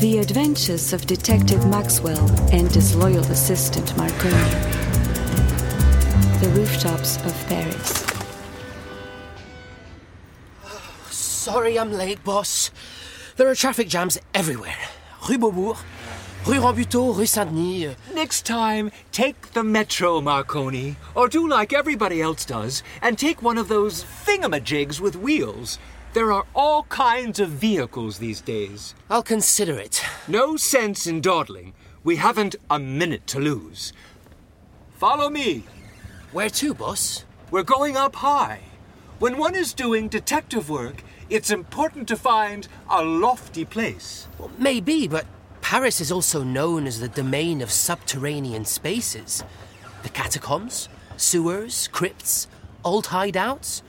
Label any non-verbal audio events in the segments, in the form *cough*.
The Adventures of Detective Maxwell and his loyal assistant Marconi. The Rooftops of Paris. Sorry I'm late, boss. There are traffic jams everywhere. Rue Beaubourg, Rue Rambuteau, Rue Saint-Denis. uh, Next time, take the metro, Marconi. Or do like everybody else does and take one of those thingamajigs with wheels. There are all kinds of vehicles these days. I'll consider it. No sense in dawdling. We haven't a minute to lose. Follow me. Where to, boss? We're going up high. When one is doing detective work, it's important to find a lofty place. Well, maybe, but Paris is also known as the domain of subterranean spaces. The catacombs, sewers, crypts, old hideouts.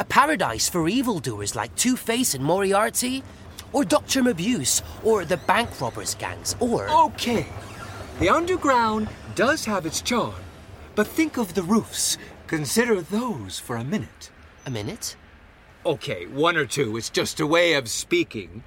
A paradise for evildoers like Two Face and Moriarty, or Dr. Mabuse, or the bank robbers gangs, or. Okay, the underground does have its charm, but think of the roofs. Consider those for a minute. A minute? Okay, one or two, it's just a way of speaking.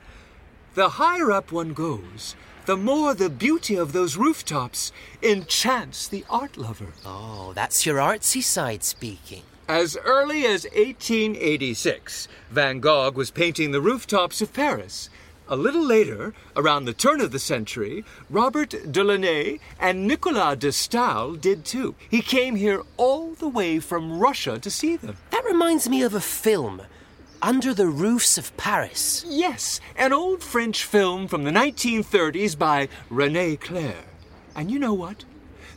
The higher up one goes, the more the beauty of those rooftops enchants the art lover. Oh, that's your artsy side speaking. As early as 1886, Van Gogh was painting the rooftops of Paris. A little later, around the turn of the century, Robert Delaunay and Nicolas de Stael did too. He came here all the way from Russia to see them. That reminds me of a film, Under the Roofs of Paris. Yes, an old French film from the 1930s by Rene Clair. And you know what?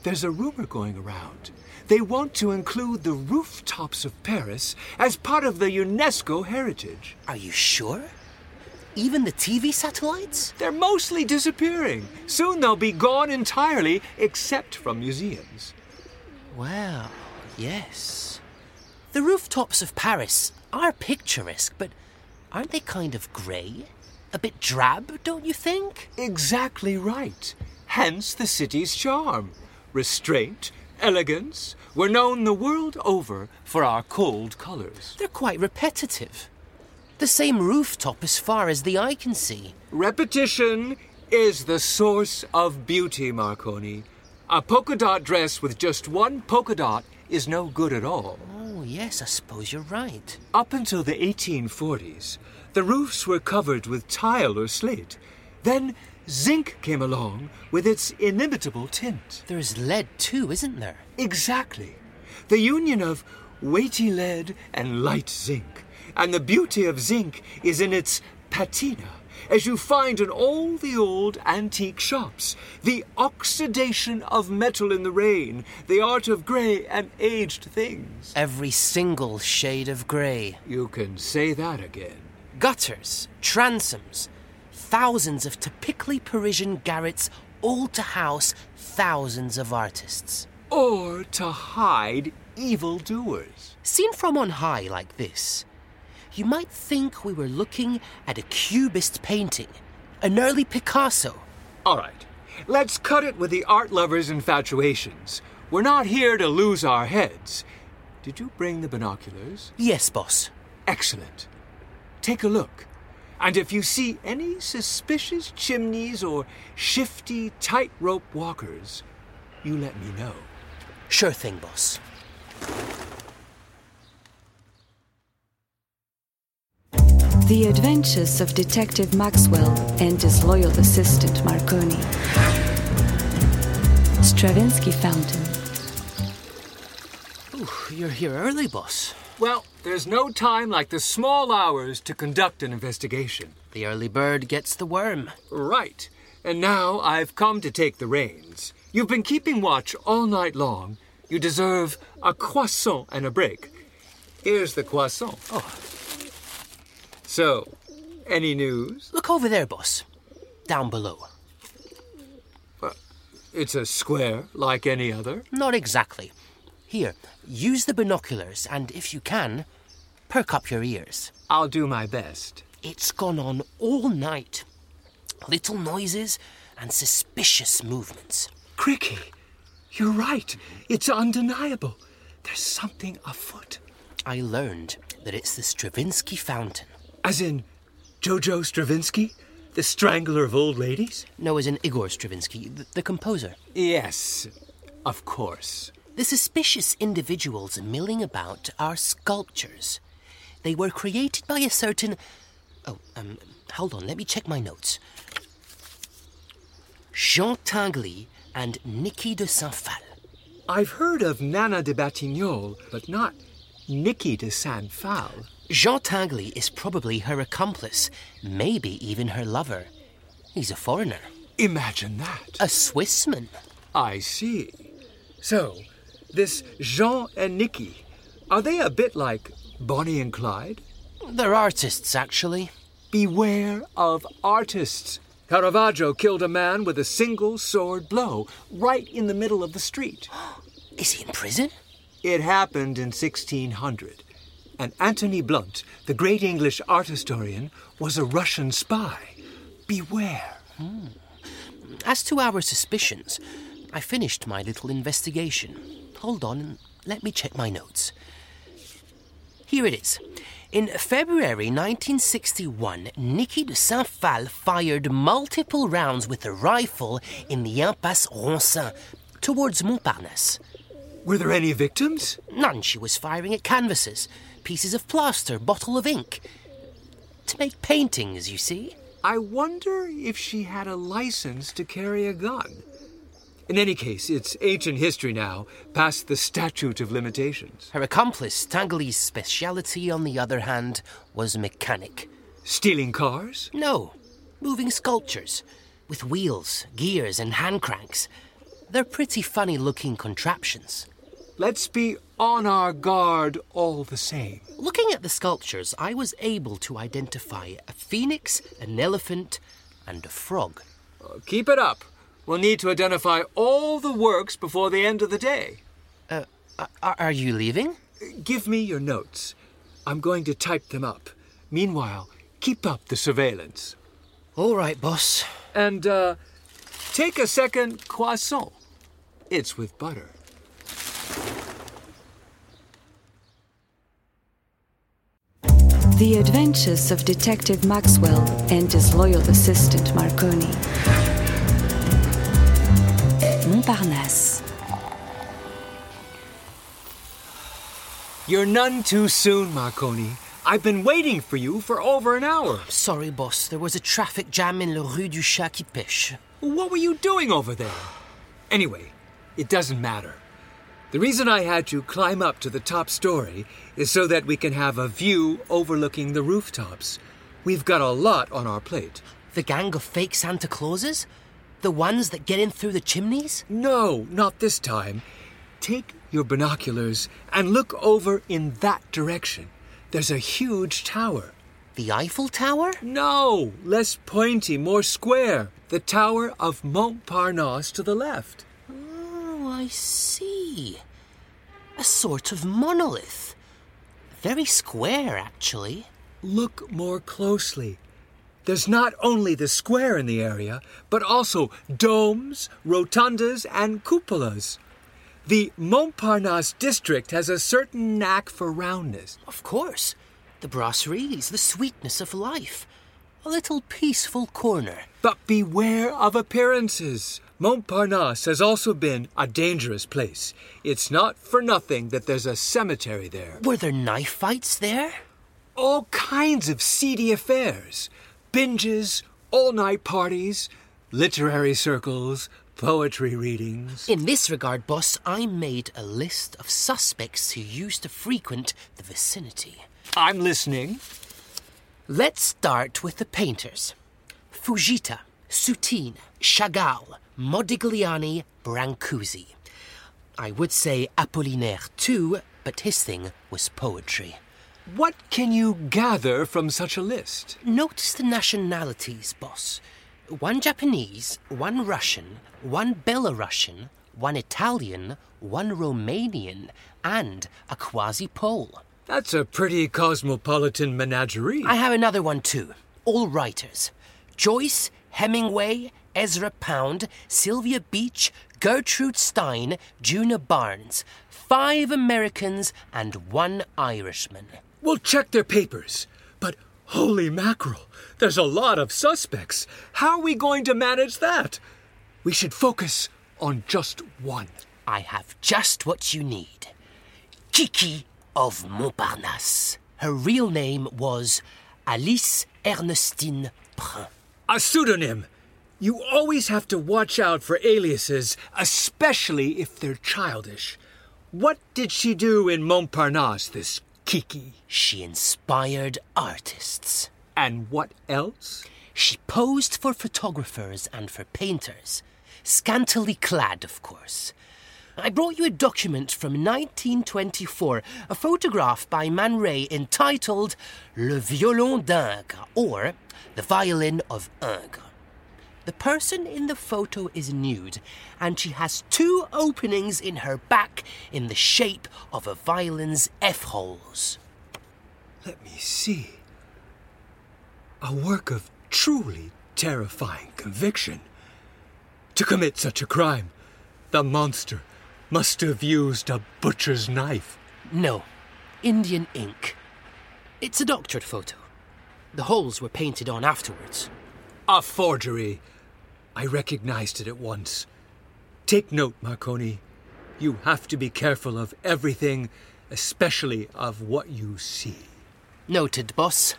There's a rumor going around. They want to include the rooftops of Paris as part of the UNESCO heritage. Are you sure? Even the TV satellites? They're mostly disappearing. Soon they'll be gone entirely, except from museums. Well, yes. The rooftops of Paris are picturesque, but aren't they kind of grey? A bit drab, don't you think? Exactly right. Hence the city's charm. Restraint, elegance. We're known the world over for our cold colors. They're quite repetitive. The same rooftop as far as the eye can see. Repetition is the source of beauty, Marconi. A polka dot dress with just one polka dot is no good at all. Oh, yes, I suppose you're right. Up until the 1840s, the roofs were covered with tile or slate. Then zinc came along with its inimitable tint. There's lead too, isn't there? Exactly. The union of weighty lead and light zinc. And the beauty of zinc is in its patina, as you find in all the old antique shops. The oxidation of metal in the rain, the art of grey and aged things. Every single shade of grey. You can say that again. Gutters, transoms, thousands of typically Parisian garrets, all to house thousands of artists. Or to hide evildoers. Seen from on high like this, you might think we were looking at a cubist painting, an early Picasso. All right, let's cut it with the art lover's infatuations. We're not here to lose our heads. Did you bring the binoculars? Yes, boss. Excellent. Take a look. And if you see any suspicious chimneys or shifty tightrope walkers, you let me know. Sure thing, boss. The Adventures of Detective Maxwell and his loyal assistant Marconi. Stravinsky Fountain. Ooh, you're here early, boss. Well, there's no time like the small hours to conduct an investigation. The early bird gets the worm. Right. And now I've come to take the reins. You've been keeping watch all night long. You deserve a croissant and a break. Here's the croissant. Oh. So, any news? Look over there, boss. Down below. It's a square like any other. Not exactly. Here, use the binoculars and, if you can, perk up your ears. I'll do my best. It's gone on all night. Little noises and suspicious movements. Cricky, you're right. It's undeniable. There's something afoot. I learned that it's the Stravinsky Fountain. As in Jojo Stravinsky, The strangler of old ladies? No, as in Igor Stravinsky, the, the composer. Yes, of course. The suspicious individuals milling about are sculptures. They were created by a certain. Oh, um, hold on, let me check my notes. Jean Tinguely and Niki de Saint Phalle. I've heard of Nana de Batignolles, but not Niki de Saint Phalle. Jean Tinguely is probably her accomplice, maybe even her lover. He's a foreigner, Imagine that. a Swissman. I see. So, this Jean and Niki, are they a bit like Bonnie and Clyde? They're artists, actually. Beware of artists. Caravaggio killed a man with a single sword blow right in the middle of the street. *gasps* Is he in prison? It happened in 1600. And Anthony Blunt, the great English art historian, was a Russian spy. Beware. Hmm. As to our suspicions, I finished my little investigation. Hold on and let me check my notes. Here it is. In February 1961, Niki de Saint Phalle fired multiple rounds with a rifle in the Impasse Ronsin towards Montparnasse. Were there any victims? None she was firing at canvases, pieces of plaster, bottle of ink. To make paintings, you see. I wonder if she had a license to carry a gun. In any case, it's ancient history now, past the statute of limitations. Her accomplice, Tinguely's speciality, on the other hand, was mechanic. Stealing cars? No, moving sculptures with wheels, gears, and hand cranks. They're pretty funny looking contraptions. Let's be on our guard all the same. Looking at the sculptures, I was able to identify a phoenix, an elephant, and a frog. Uh, keep it up. We'll need to identify all the works before the end of the day. Uh, are, are you leaving? Give me your notes. I'm going to type them up. Meanwhile, keep up the surveillance. All right, boss. And, uh, take a second croissant. It's with butter. The Adventures of Detective Maxwell and his loyal assistant Marconi. Montparnasse. You're none too soon, Marconi. I've been waiting for you for over an hour. Sorry, boss. There was a traffic jam in La Rue du Chat qui Pêche. What were you doing over there? Anyway, it doesn't matter. The reason I had you climb up to the top story is so that we can have a view overlooking the rooftops. We've got a lot on our plate. The gang of fake Santa Clauses? The ones that get in through the chimneys? No, not this time. Take your binoculars and look over in that direction. There's a huge tower. The Eiffel Tower? No, less pointy, more square. The Tower of Montparnasse to the left. Oh, I see. A sort of monolith. Very square, actually. Look more closely. There's not only the square in the area, but also domes, rotundas, and cupolas. The Montparnasse district has a certain knack for roundness. Of course. The brasseries, the sweetness of life. A little peaceful corner. But beware of appearances. Montparnasse has also been a dangerous place. It's not for nothing that there's a cemetery there. Were there knife fights there? All kinds of seedy affairs binges, all night parties, literary circles, poetry readings. In this regard, boss, I made a list of suspects who used to frequent the vicinity. I'm listening. Let's start with the painters Fujita, Soutine, Chagall, Modigliani, Brancusi. I would say Apollinaire too, but his thing was poetry. What can you gather from such a list? Notice the nationalities, boss. One Japanese, one Russian, one Belarusian, one Italian, one Romanian, and a quasi Pole. That's a pretty cosmopolitan menagerie. I have another one too. All writers Joyce, Hemingway, Ezra Pound, Sylvia Beach, Gertrude Stein, Djuna Barnes. Five Americans and one Irishman. We'll check their papers. But Holy mackerel! There's a lot of suspects. How are we going to manage that? We should focus on just one. I have just what you need Kiki of Montparnasse. Her real name was Alice Ernestine Prin. A pseudonym. You always have to watch out for aliases, especially if they're childish. What did she do in Montparnasse, this Kiki? She inspired artists. And what else? She posed for photographers and for painters, scantily clad, of course. I brought you a document from 1924, a photograph by Man Ray entitled Le Violon d'Ingres, or The Violin of Ingres. The person in the photo is nude, and she has two openings in her back in the shape of a violin's F holes. Let me see. A work of truly terrifying conviction. To commit such a crime, the monster must have used a butcher's knife. No, Indian ink. It's a doctored photo. The holes were painted on afterwards. A forgery. I recognized it at once. Take note, Marconi. You have to be careful of everything, especially of what you see. Noted, boss.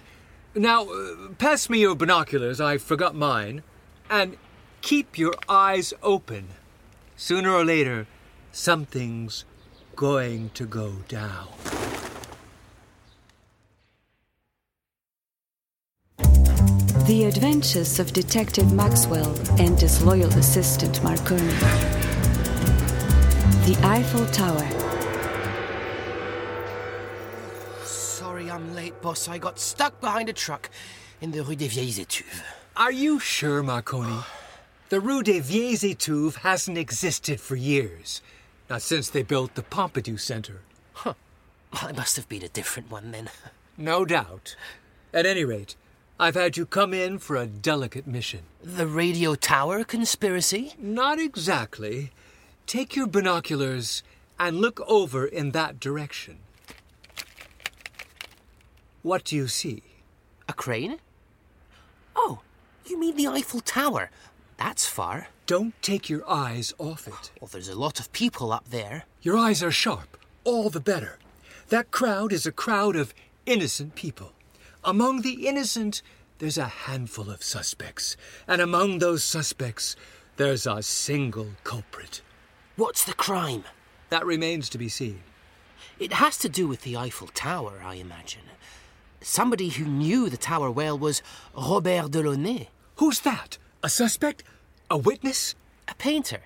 Now, uh, pass me your binoculars, I forgot mine, and keep your eyes open. Sooner or later, something's going to go down. The Adventures of Detective Maxwell and his loyal assistant Marconi. The Eiffel Tower. Sorry I'm late, boss. I got stuck behind a truck in the Rue des Vieilles Étuves. Are you sure, Marconi? The Rue des Vieilles Étuves hasn't existed for years. Not since they built the Pompidou Center. Huh. I must have been a different one then. No doubt. At any rate, I've had you come in for a delicate mission. The radio tower conspiracy? Not exactly. Take your binoculars and look over in that direction. What do you see? A crane? Oh, you mean the Eiffel Tower? That's far. Don't take your eyes off it. *gasps* Well, there's a lot of people up there. Your eyes are sharp, all the better. That crowd is a crowd of innocent people. Among the innocent, there's a handful of suspects. And among those suspects, there's a single culprit. What's the crime? That remains to be seen. It has to do with the Eiffel Tower, I imagine. Somebody who knew the tower well was Robert Delaunay, Who's that? A suspect? A witness? a painter.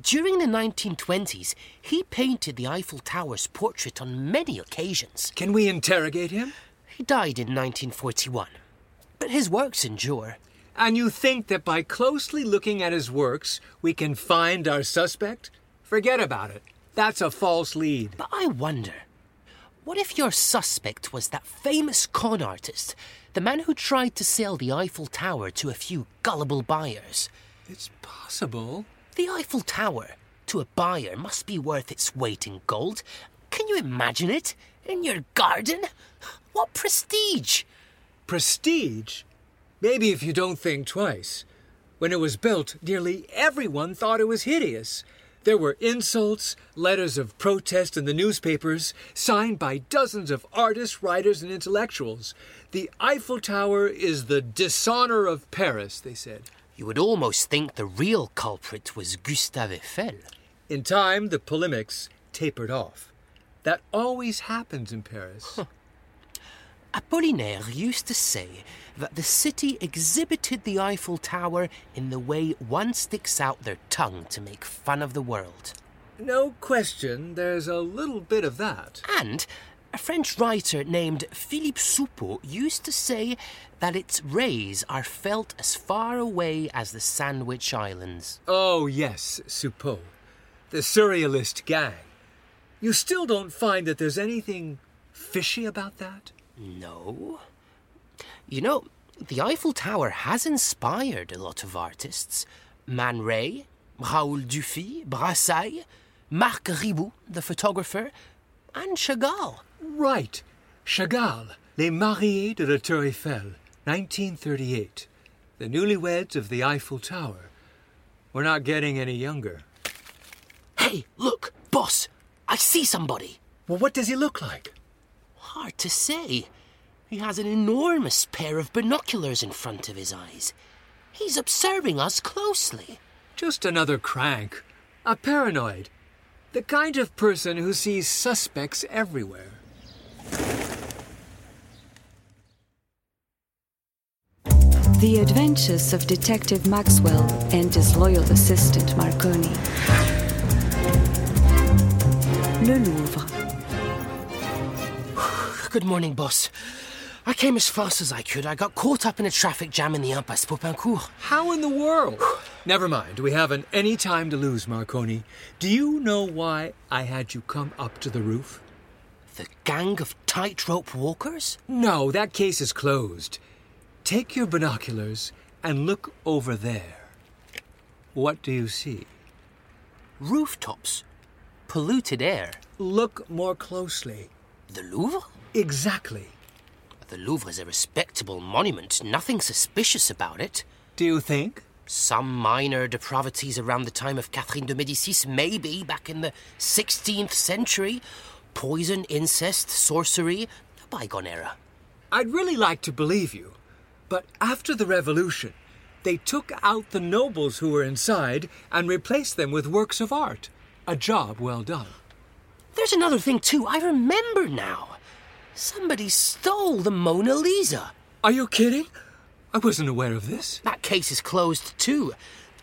During the 1920s, he painted the Eiffel Tower's portrait on many occasions. Can we interrogate him? He died in 1941. But his works endure. And you think that by closely looking at his works, we can find our suspect? Forget about it. That's a false lead. But I wonder what if your suspect was that famous con artist, the man who tried to sell the Eiffel Tower to a few gullible buyers? It's possible. The Eiffel Tower, to a buyer, must be worth its weight in gold. Can you imagine it? In your garden? What prestige! Prestige? Maybe if you don't think twice. When it was built, nearly everyone thought it was hideous. There were insults, letters of protest in the newspapers, signed by dozens of artists, writers, and intellectuals. The Eiffel Tower is the dishonor of Paris, they said. You would almost think the real culprit was Gustave Eiffel. In time, the polemics tapered off. That always happens in Paris. Apollinaire used to say that the city exhibited the Eiffel Tower in the way one sticks out their tongue to make fun of the world. no question, there's a little bit of that. And a French writer named Philippe Soupault used to say that its rays are felt as far away as the Sandwich Islands. Oh, yes, Soupault. The surrealist gang. You still don't find that there's anything fishy about that? No. You know, the Eiffel Tower has inspired a lot of artists. Man Ray, Raoul Dufy, Brassaï, Marc Riboud, the photographer, and Chagall. Right. Chagall. Les Mariés de la Tour Eiffel, 1938. The newlyweds of the Eiffel Tower. We're not getting any younger. Hey, look, boss! I see somebody! Well, what does he look like? Hard to say. He has an enormous pair of binoculars in front of his eyes. He's observing us closely. Just another crank. A paranoid. The kind of person who sees suspects everywhere. The Adventures of Detective Maxwell and his loyal assistant Marconi. Le Louvre. Good morning, boss. I came as fast as I could. I got caught up in a traffic jam in the Impasse Popincourt. How in the world? Never mind. We haven't any time to lose, Marconi. Do you know why I had you come up to the roof? The gang of tightrope walkers? No, that case is closed. Take your binoculars and look over there. What do you see? Rooftops? Polluted air? Look more closely. The Louvre? Exactly. The Louvre is a respectable monument. Nothing suspicious about it. Do you think? Some minor depravities around the time of Catherine de Medicis, maybe back in the 16th century. Poison, incest, sorcery, a bygone era. I'd really like to believe you. But after the revolution, they took out the nobles who were inside and replaced them with works of art. A job well done. There's another thing, too. I remember now. Somebody stole the Mona Lisa. Are you kidding? I wasn't aware of this. That case is closed, too.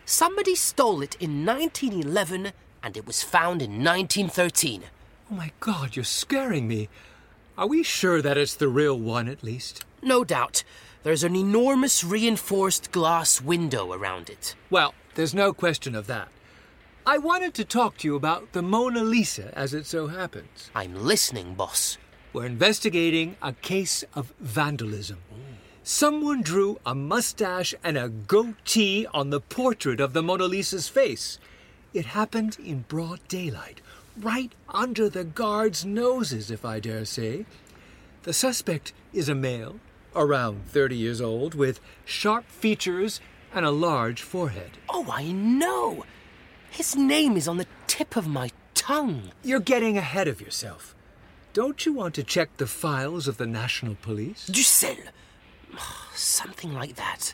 Somebody stole it in 1911 and it was found in 1913. Oh my god, you're scaring me. Are we sure that it's the real one, at least? No doubt. There's an enormous reinforced glass window around it. Well, there's no question of that. I wanted to talk to you about the Mona Lisa, as it so happens. I'm listening, boss. We're investigating a case of vandalism. Someone drew a mustache and a goatee on the portrait of the Mona Lisa's face. It happened in broad daylight, right under the guards' noses, if I dare say. The suspect is a male, around 30 years old, with sharp features and a large forehead. Oh, I know. His name is on the tip of my tongue. You're getting ahead of yourself. Don't you want to check the files of the National Police? Ducel. *sighs* Something like that.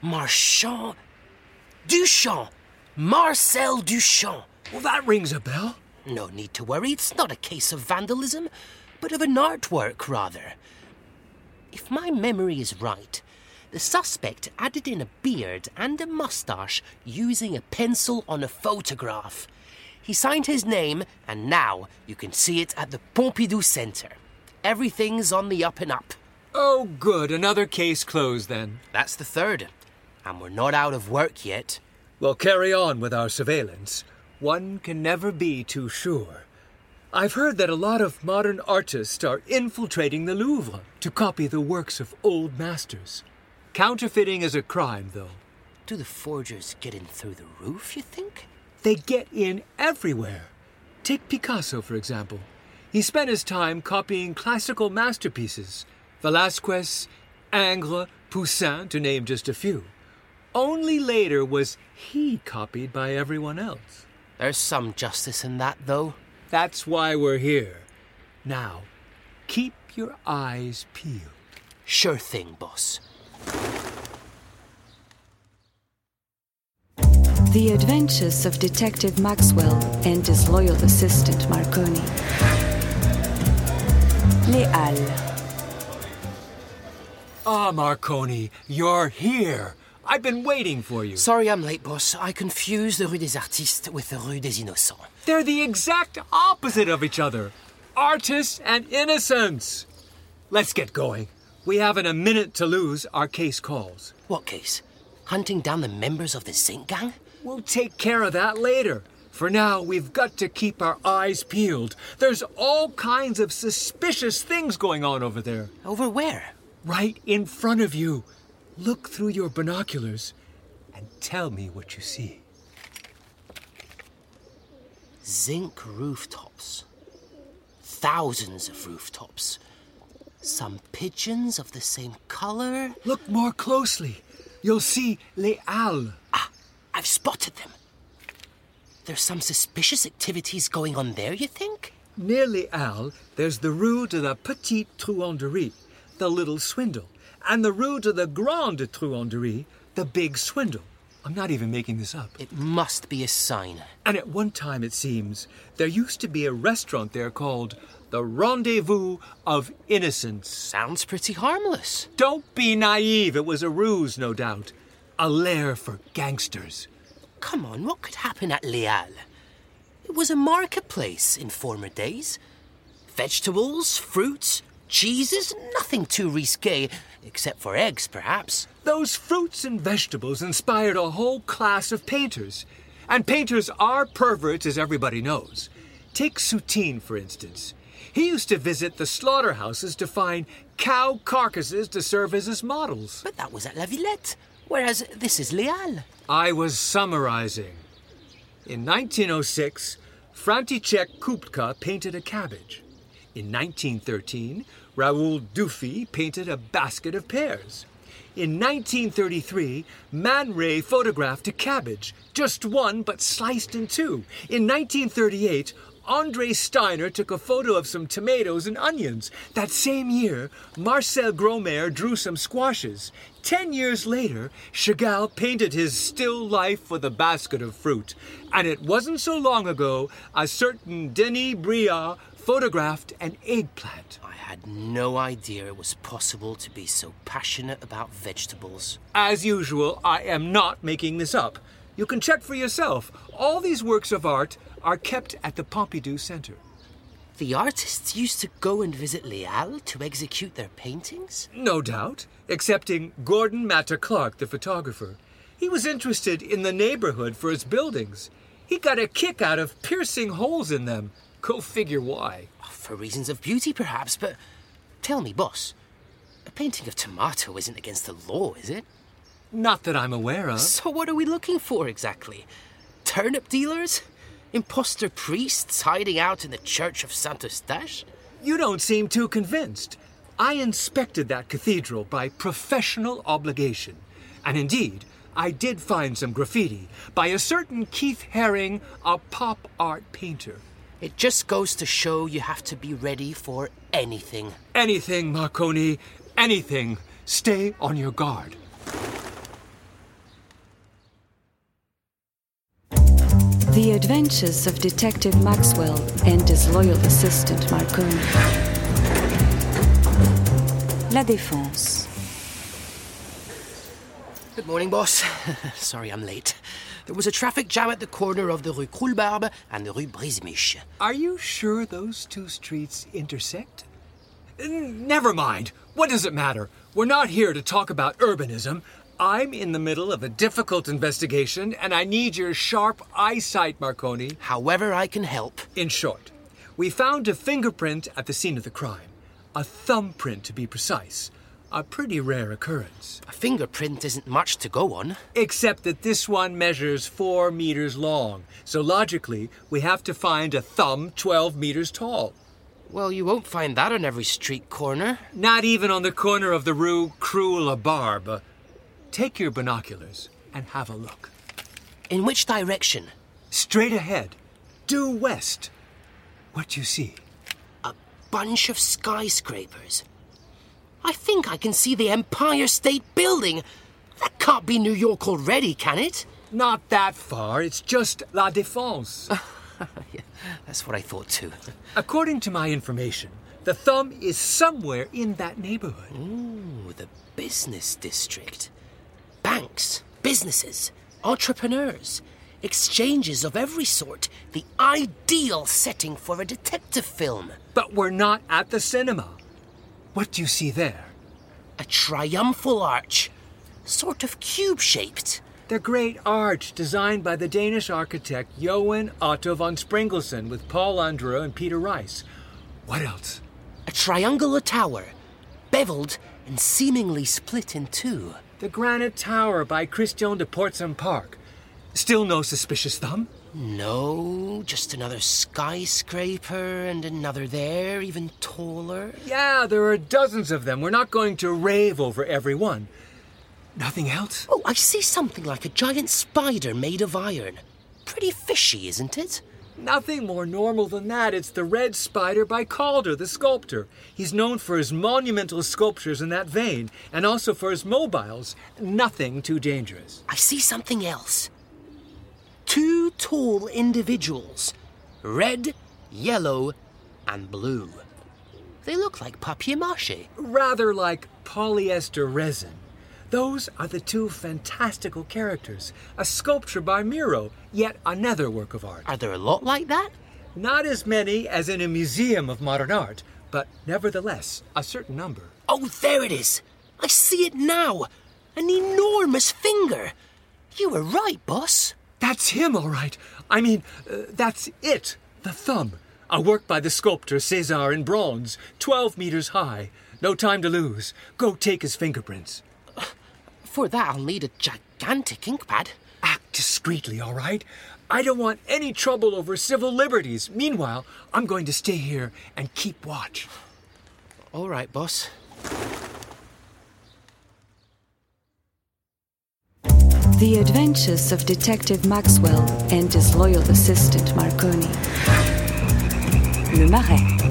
Marchand. Duchamp. Marcel Duchamp. Well, that rings a bell. No need to worry. It's not a case of vandalism, but of an artwork, rather. If my memory is right, the suspect added in a beard and a mustache using a pencil on a photograph. He signed his name, and now you can see it at the Pompidou Center. Everything's on the up and up. Oh, good. Another case closed then. That's the third. And we're not out of work yet. We'll carry on with our surveillance. One can never be too sure. I've heard that a lot of modern artists are infiltrating the Louvre to copy the works of old masters. Counterfeiting is a crime, though. Do the forgers get in through the roof, you think? They get in everywhere. Take Picasso, for example. He spent his time copying classical masterpieces Velazquez, Ingres, Poussin, to name just a few. Only later was he copied by everyone else. There's some justice in that, though. That's why we're here. Now, keep your eyes peeled. Sure thing, boss. The Adventures of Detective Maxwell and his loyal assistant Marconi. Les Halles. Ah, Marconi, you're here. I've been waiting for you. Sorry I'm late, boss. I confused the Rue des Artistes with the Rue des Innocents. They're the exact opposite of each other artists and innocents. Let's get going. We haven't a minute to lose. Our case calls. What case? Hunting down the members of the Zinc Gang? We'll take care of that later. For now, we've got to keep our eyes peeled. There's all kinds of suspicious things going on over there. Over where? Right in front of you. Look through your binoculars and tell me what you see. Zinc rooftops. Thousands of rooftops. Some pigeons of the same color. Look more closely. You'll see Les Halles. I've spotted them. There's some suspicious activities going on there, you think? Near Les Halles, there's the Rue de la Petite Truanderie, the little swindle, and the Rue de la Grande Truanderie, the big swindle. I'm not even making this up. It must be a sign. And at one time, it seems, there used to be a restaurant there called the Rendezvous of Innocence. Sounds pretty harmless. Don't be naive. It was a ruse, no doubt. A lair for gangsters. Come on, what could happen at Halles? It was a marketplace in former days. Vegetables, fruits, cheeses, nothing too risque, except for eggs, perhaps. Those fruits and vegetables inspired a whole class of painters. And painters are perverts, as everybody knows. Take Soutine, for instance. He used to visit the slaughterhouses to find cow carcasses to serve as his models. But that was at La Villette, whereas this is Halles. I was summarizing. In 1906, František Kupka painted a cabbage. In 1913, Raoul Dufy painted a basket of pears. In 1933, Man Ray photographed a cabbage, just one but sliced in two. In 1938, Andre Steiner took a photo of some tomatoes and onions. That same year, Marcel Gromaire drew some squashes. Ten years later, Chagall painted his still life with a basket of fruit. And it wasn't so long ago a certain Denis Brihat photographed an eggplant. I had no idea it was possible to be so passionate about vegetables. As usual, I am not making this up. You can check for yourself. All these works of art are kept at the Pompidou Center. The artists used to go and visit Les Halles to execute their paintings? No doubt, excepting Gordon Matta-Clark, the photographer. He was interested in the neighborhood for its buildings. He got a kick out of piercing holes in them. Go figure why. For reasons of beauty, perhaps, but tell me, boss, a painting of tomato isn't against the law, is it? Not that I'm aware of. So, what are we looking for exactly? Turnip dealers? Imposter priests hiding out in the church of Saint Eustache? You don't seem too convinced. I inspected that cathedral by professional obligation. And indeed, I did find some graffiti by a certain Keith Haring, a pop art painter. It just goes to show you have to be ready for anything. Anything, Marconi, anything. Stay on your guard. The Adventures of Detective Maxwell and his loyal assistant Marconi. La Défense. Good morning, boss. *laughs* Sorry I'm late. There was a traffic jam at the corner of the Rue Croulebarbe and the Rue Brisemiche. Are you sure those two streets intersect? Never mind. What does it matter? We're not here to talk about urbanism. I'm in the middle of a difficult investigation, and I need your sharp eyesight, Marconi. However, I can help. In short, we found a fingerprint at the scene of the crime. A thumbprint, to be precise. A pretty rare occurrence. A fingerprint isn't much to go on. Except that this one measures four meters long. So logically, we have to find a thumb 12 meters tall. Well, you won't find that on every street corner. Not even on the corner of the Rue Croulebarbe. Take your binoculars and have a look. In which direction? Straight ahead, due west. What do you see? A bunch of skyscrapers. I think I can see the Empire State Building. That can't be New York already, can it? Not that far. It's just La Défense. yeah, *laughs* that's what I thought too. According to my information, the thumb is somewhere in that neighborhood. Ooh, the business district banks, businesses, entrepreneurs, exchanges of every sort. The ideal setting for a detective film. But we're not at the cinema. What do you see there? A triumphal arch, sort of cube shaped. The great arch designed by the Danish architect Johan Otto von Spreckelsen with Paul Andreu and Peter Rice. What else? A triangular tower, beveled and seemingly split in two. The Granite Tower by Christian de Portzamparc. Still no suspicious thumb? No, just another skyscraper and another there, even taller. Yeah, there are dozens of them. We're not going to rave over every one. Nothing else? Oh, I see something like a giant spider made of iron. Pretty fishy, isn't it? Nothing more normal than that. It's the Red Spider by Calder, the sculptor. He's known for his monumental sculptures in that vein, and also for his mobiles. Nothing too dangerous. I see something else. Two tall individuals red, yellow, and blue. They look like papier mache. Rather like polyester resin. Those are the two fantastical characters. A sculpture by Miro, yet another work of art. Are there a lot like that? Not as many as in a museum of modern art, but nevertheless, a certain number. Oh, there it is. I see it now. An enormous finger. You were right, boss. That's him, all right. I mean, uh, that's it, the thumb. A work by the sculptor Cesar in bronze, 12 meters high. No time to lose. Go take his fingerprints. For that, I'll need a gigantic ink pad. Act discreetly, all right? I don't want any trouble over civil liberties. Meanwhile, I'm going to stay here and keep watch. All right, boss. The Adventures of Detective Maxwell and his loyal assistant Marconi. Le Marais.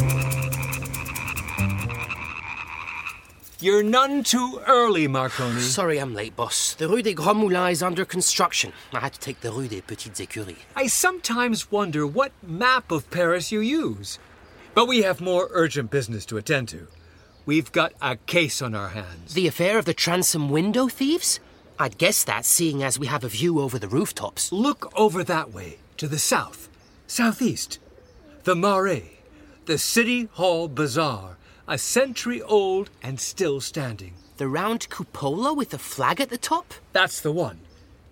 You're none too early, Marconi. Sorry I'm late, boss. The Rue des Grands Moulins is under construction. I had to take the Rue des Petites Écuries. I sometimes wonder what map of Paris you use. But we have more urgent business to attend to. We've got a case on our hands. The affair of the transom window thieves? I'd guess that, seeing as we have a view over the rooftops. Look over that way, to the south, southeast. The Marais, the City Hall Bazaar, a century old and still standing. The round cupola with the flag at the top? That's the one.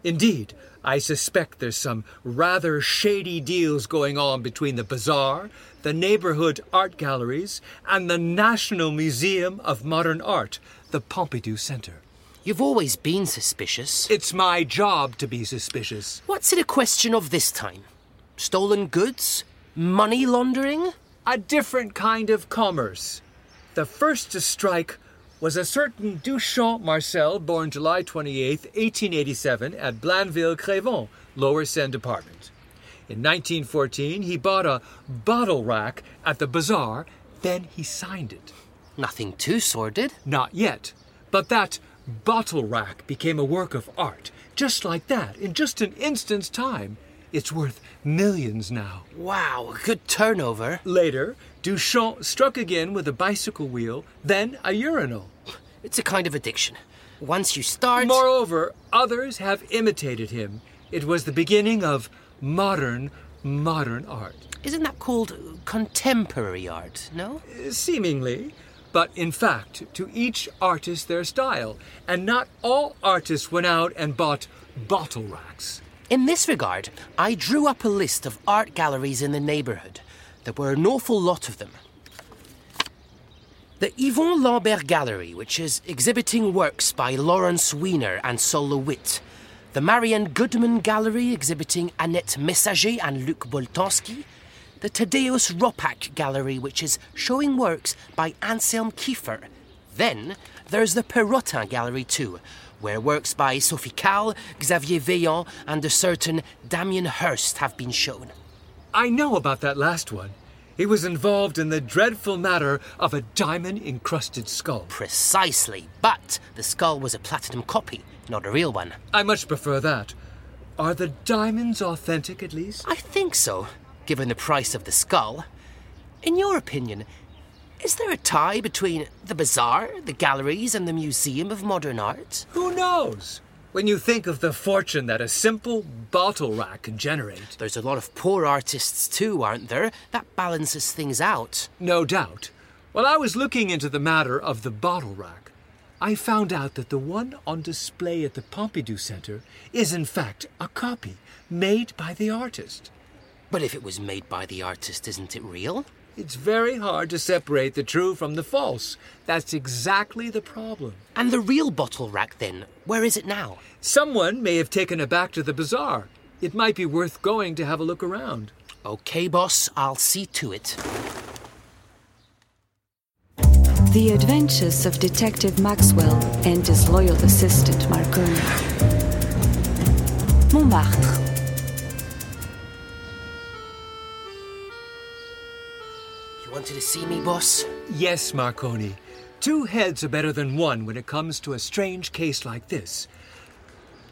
Indeed, I suspect there's some rather shady deals going on between the bazaar, the neighborhood art galleries, and the National Museum of Modern Art, the Pompidou Center. You've always been suspicious. It's my job to be suspicious. What's it a question of this time? Stolen goods? Money laundering? A different kind of commerce. The first to strike was a certain Duchamp Marcel, born July 28, 1887, at Blainville Crevon, Lower Seine Department. In 1914, he bought a bottle rack at the bazaar, then he signed it. Nothing too sordid. Not yet, but that bottle rack became a work of art, just like that, in just an instant's time. It's worth millions now. Wow, good turnover. Later, Duchamp struck again with a bicycle wheel, then a urinal. It's a kind of addiction. Once you start. Moreover, others have imitated him. It was the beginning of modern, modern art. Isn't that called contemporary art, no? Seemingly. But in fact, to each artist their style, and not all artists went out and bought bottle racks. In this regard, I drew up a list of art galleries in the neighborhood. There were an awful lot of them. The Yvon Lambert Gallery, which is exhibiting works by Lawrence Weiner and Sol LeWitt. The Marian Goodman Gallery, exhibiting Annette Messager and Luc Boltanski. The Thaddaeus Ropac Gallery, which is showing works by Anselm Kiefer. Then there's the Perrotin Gallery, too, where works by Sophie Calle, Xavier Veilhan, and a certain Damien Hirst have been shown. I know about that last one. He was involved in the dreadful matter of a diamond encrusted skull. Precisely, but the skull was a platinum copy, not a real one. I much prefer that. Are the diamonds authentic at least? I think so, given the price of the skull. In your opinion, is there a tie between the bazaar, the galleries, and the Museum of Modern Art? Who knows? When you think of the fortune that a simple bottle rack can generate. There's a lot of poor artists too, aren't there? That balances things out. No doubt. While I was looking into the matter of the bottle rack, I found out that the one on display at the Pompidou Center is in fact a copy made by the artist. But if it was made by the artist, isn't it real? It's very hard to separate the true from the false. That's exactly the problem. And the real bottle rack, then, where is it now? Someone may have taken it back to the bazaar. It might be worth going to have a look around. Okay, boss, I'll see to it. The Adventures of Detective Maxwell and his loyal assistant Marconi. Montmartre. Wanted to see me, boss? Yes, Marconi. Two heads are better than one when it comes to a strange case like this.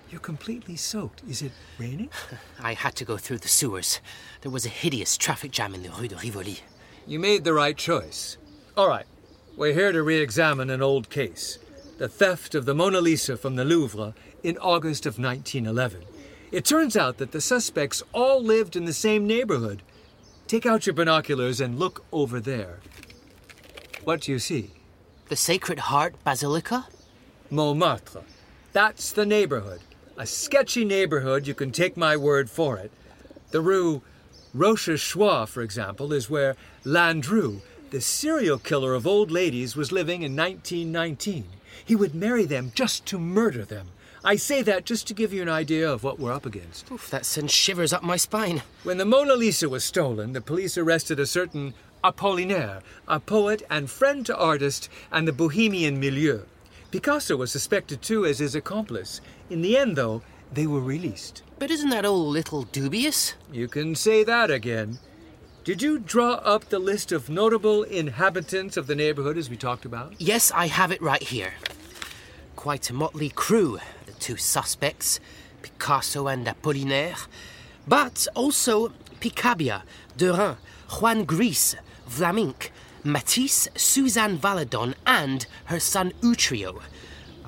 You're completely soaked. Is it raining? *laughs* I had to go through the sewers. There was a hideous traffic jam in the Rue de Rivoli. You made the right choice. All right, we're here to re examine an old case the theft of the Mona Lisa from the Louvre in August of 1911. It turns out that the suspects all lived in the same neighborhood. Take out your binoculars and look over there. What do you see? The Sacred Heart Basilica? Montmartre. That's the neighborhood. A sketchy neighborhood, you can take my word for it. The rue Rochechouart, for example, is where Landru, the serial killer of old ladies, was living in 1919. He would marry them just to murder them. I say that just to give you an idea of what we're up against. Oof, that sends shivers up my spine. When the Mona Lisa was stolen, the police arrested a certain Apollinaire, a poet and friend to artists and the bohemian milieu. Picasso was suspected too as his accomplice. In the end, though, they were released. But isn't that all a little dubious? You can say that again. Did you draw up the list of notable inhabitants of the neighborhood as we talked about? Yes, I have it right here. Quite a motley crew, two suspects, Picasso and Apollinaire, but also Picabia, Derain, Juan Gris, Vlaminck, Matisse, Suzanne Valadon, and her son Utrillo.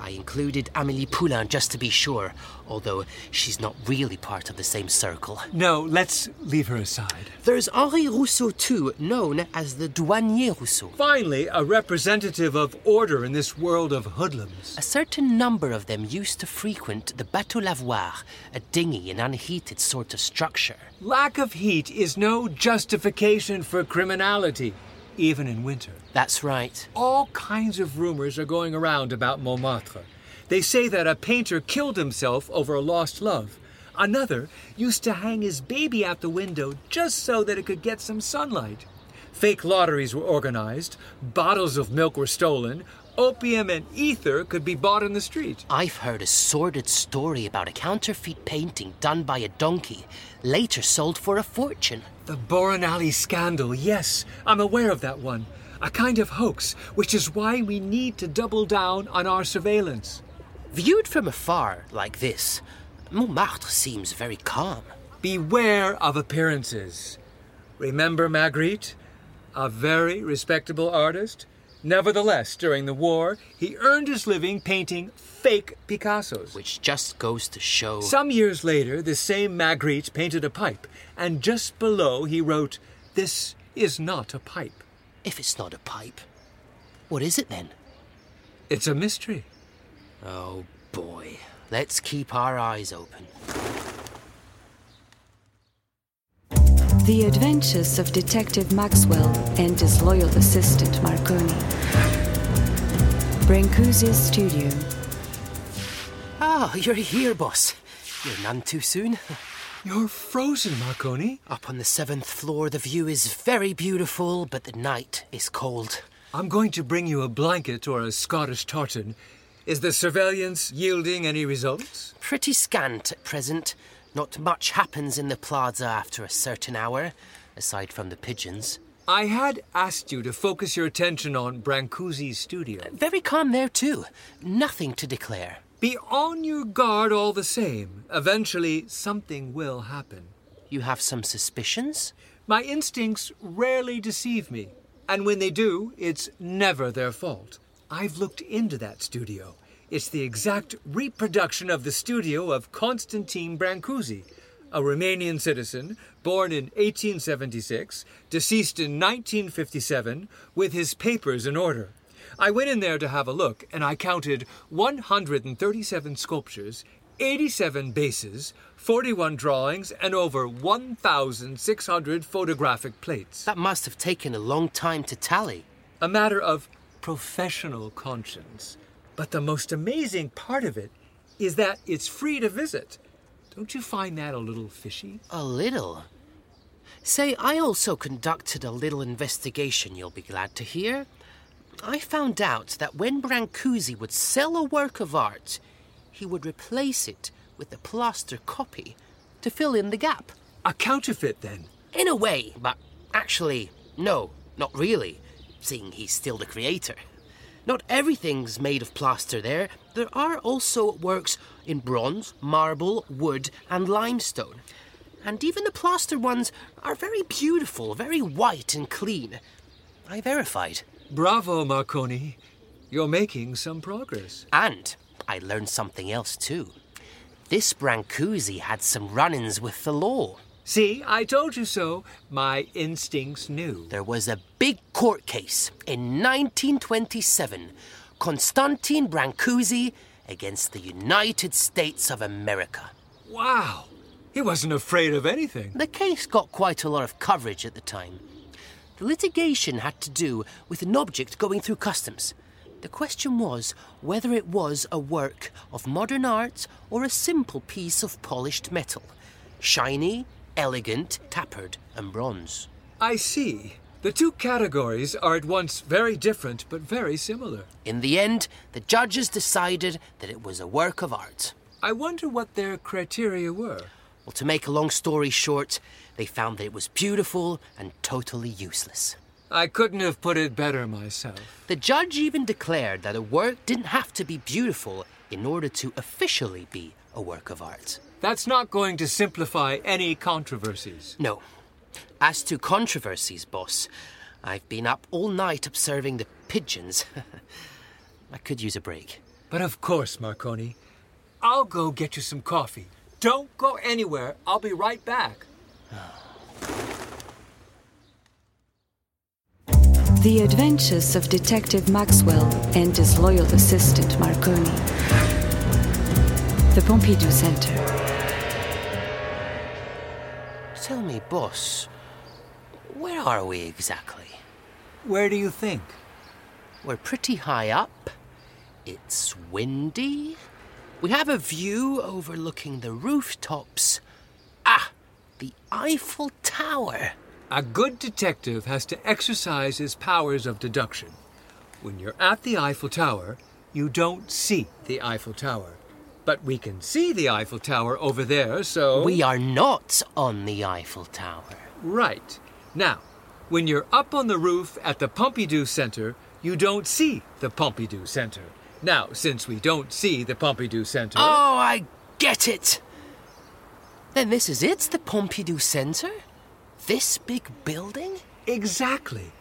I included Amélie Poulain just to be sure, although she's not really part of the same circle. No, let's leave her aside. There's Henri Rousseau, too, known as the Douanier Rousseau. Finally, a representative of order in this world of hoodlums. A certain number of them used to frequent the Bateau Lavoir, a dingy and unheated sort of structure. Lack of heat is no justification for criminality, even in winter. That's right. All kinds of rumors are going around about Montmartre. They say that a painter killed himself over a lost love. Another used to hang his baby out the window just so that it could get some sunlight. Fake lotteries were organized, bottles of milk were stolen, opium and ether could be bought in the street. I've heard a sordid story about a counterfeit painting done by a donkey, later sold for a fortune. The Boronali scandal, yes, I'm aware of that one. A kind of hoax, which is why we need to double down on our surveillance. Viewed from afar, like this, Montmartre seems very calm. Beware of appearances. Remember Magritte? A very respectable artist? Nevertheless, during the war, he earned his living painting fake Picassos. Which just goes to show. Some years later, the same Magritte painted a pipe, and just below he wrote, This is not a pipe. If it's not a pipe, what is it then? It's a mystery. Oh boy. Let's keep our eyes open. The Adventures of Detective Maxwell and his loyal assistant Marconi. Brancusi's studio. Ah, you're here, boss. You're none too soon. You're frozen, Marconi. Up on the seventh floor, the view is very beautiful, but the night is cold. I'm going to bring you a blanket or a Scottish tartan. Is the surveillance yielding any results? Pretty scant at present. Not much happens in the plaza after a certain hour, aside from the pigeons. I had asked you to focus your attention on Brancusi's studio. Very calm there, too. Nothing to declare. Be on your guard all the same. Eventually, something will happen. You have some suspicions? My instincts rarely deceive me, and when they do, it's never their fault. I've looked into that studio. It's the exact reproduction of the studio of Constantine Brancusi, a Romanian citizen born in 1876, deceased in 1957, with his papers in order. I went in there to have a look, and I counted 137 sculptures, 87 bases, 41 drawings, and over 1,600 photographic plates. That must have taken a long time to tally. A matter of professional conscience. But the most amazing part of it is that it's free to visit. Don't you find that a little fishy? A little. Say, I also conducted a little investigation, you'll be glad to hear. I found out that when Brancusi would sell a work of art, he would replace it with a plaster copy to fill in the gap. A counterfeit, then? In a way, but actually, no, not really, seeing he's still the creator. Not everything's made of plaster there. There are also works in bronze, marble, wood, and limestone. And even the plaster ones are very beautiful, very white and clean. I verified. Bravo, Marconi. You're making some progress. And I learned something else too. This Brancusi had some run ins with the law. See, I told you so. My instincts knew. There was a big court case in 1927 Constantine Brancusi against the United States of America. Wow! He wasn't afraid of anything. The case got quite a lot of coverage at the time. The litigation had to do with an object going through customs. The question was whether it was a work of modern art or a simple piece of polished metal. Shiny, elegant, tapered, and bronze. I see. The two categories are at once very different but very similar. In the end, the judges decided that it was a work of art. I wonder what their criteria were. Well, to make a long story short, they found that it was beautiful and totally useless. I couldn't have put it better myself. The judge even declared that a work didn't have to be beautiful in order to officially be a work of art. That's not going to simplify any controversies. No. As to controversies, boss, I've been up all night observing the pigeons. *laughs* I could use a break. But of course, Marconi. I'll go get you some coffee. Don't go anywhere. I'll be right back. The Adventures of Detective Maxwell and his loyal assistant Marconi. The Pompidou Center. Tell me, boss, where are we exactly? Where do you think? We're pretty high up. It's windy. We have a view overlooking the rooftops. Ah, the Eiffel Tower. A good detective has to exercise his powers of deduction. When you're at the Eiffel Tower, you don't see the Eiffel Tower. But we can see the Eiffel Tower over there, so. We are not on the Eiffel Tower. Right. Now, when you're up on the roof at the Pompidou Center, you don't see the Pompidou Center. Now, since we don't see the Pompidou Center. Oh, I get it. Then this is it, the Pompidou Center? This big building? Exactly.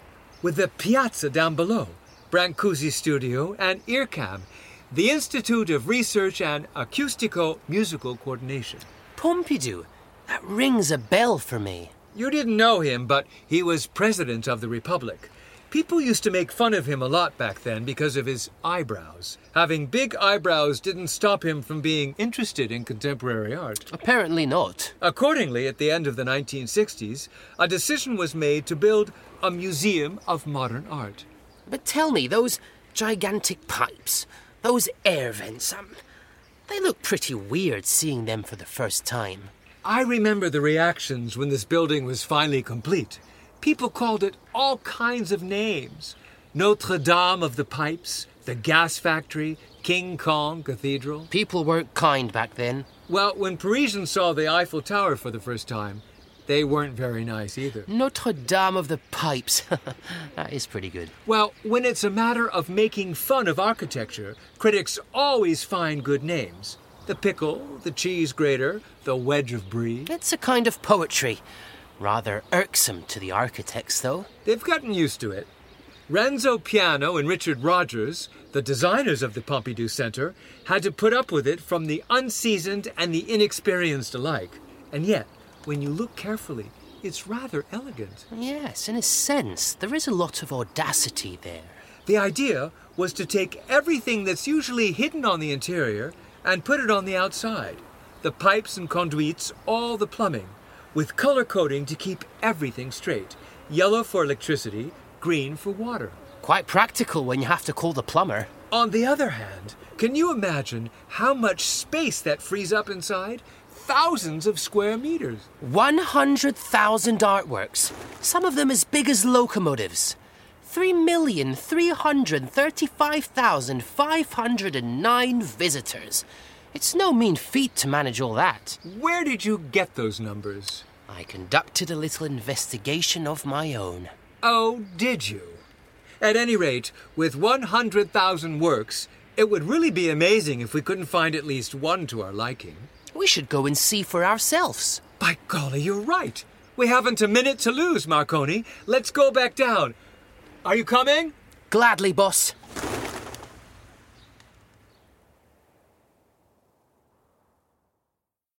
With the piazza down below, Brancusi Studio, and IRCAM, the Institute of Research and Acoustico Musical Coordination. Pompidou. That rings a bell for me. You didn't know him, but he was president of the Republic. People used to make fun of him a lot back then because of his eyebrows. Having big eyebrows didn't stop him from being interested in contemporary art. Apparently not. Accordingly, at the end of the 1960s, a decision was made to build a museum of modern art. But tell me, those gigantic pipes, those air vents, um, they look pretty weird seeing them for the first time. I remember the reactions when this building was finally complete. People called it all kinds of names Notre Dame of the Pipes, the Gas Factory, King Kong Cathedral. People weren't kind back then. Well, when Parisians saw the Eiffel Tower for the first time, they weren't very nice either. Notre Dame of the Pipes. *laughs* that is pretty good. Well, when it's a matter of making fun of architecture, critics always find good names. The pickle, the cheese grater, the wedge of brie. It's a kind of poetry. Rather irksome to the architects, though. They've gotten used to it. Renzo Piano and Richard Rogers, the designers of the Pompidou Center, had to put up with it from the unseasoned and the inexperienced alike. And yet, when you look carefully, it's rather elegant. Yes, in a sense, there is a lot of audacity there. The idea was to take everything that's usually hidden on the interior and put it on the outside the pipes and conduits, all the plumbing, with color coding to keep everything straight yellow for electricity, green for water. Quite practical when you have to call the plumber. On the other hand, can you imagine how much space that frees up inside? Thousands of square meters. 100,000 artworks, some of them as big as locomotives. 3,335,509 visitors. It's no mean feat to manage all that. Where did you get those numbers? I conducted a little investigation of my own. Oh, did you? At any rate, with 100,000 works, it would really be amazing if we couldn't find at least one to our liking. We should go and see for ourselves. By golly, you're right. We haven't a minute to lose, Marconi. Let's go back down. Are you coming? Gladly, boss.